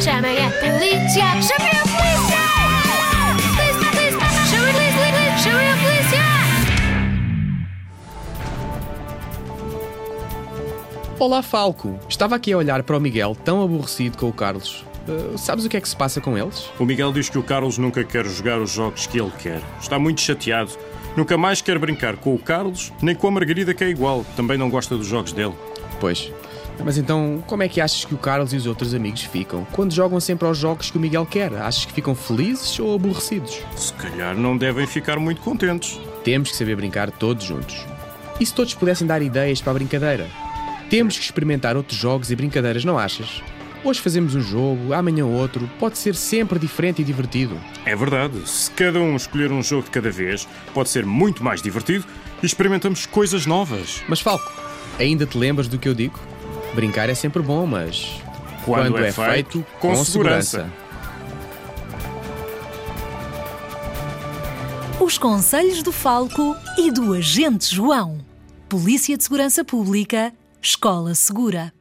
Chamem a polícia! Chamem a polícia! Polícia, polícia! Chamem a polícia! Chamem a polícia! Olá, Falco. Estava aqui a olhar para o Miguel, tão aborrecido com o Carlos. Uh, sabes o que é que se passa com eles? O Miguel diz que o Carlos nunca quer jogar os jogos que ele quer. Está muito chateado. Nunca mais quer brincar com o Carlos, nem com a Margarida, que é igual. Também não gosta dos jogos dele. Pois. Mas então, como é que achas que o Carlos e os outros amigos ficam quando jogam sempre aos jogos que o Miguel quer? Achas que ficam felizes ou aborrecidos? Se calhar não devem ficar muito contentes. Temos que saber brincar todos juntos. E se todos pudessem dar ideias para a brincadeira? Temos que experimentar outros jogos e brincadeiras, não achas? Hoje fazemos um jogo, amanhã outro, pode ser sempre diferente e divertido. É verdade. Se cada um escolher um jogo de cada vez, pode ser muito mais divertido e experimentamos coisas novas. Mas Falco, ainda te lembras do que eu digo? Brincar é sempre bom, mas. Quando é feito, com segurança. Os Conselhos do Falco e do Agente João. Polícia de Segurança Pública, Escola Segura.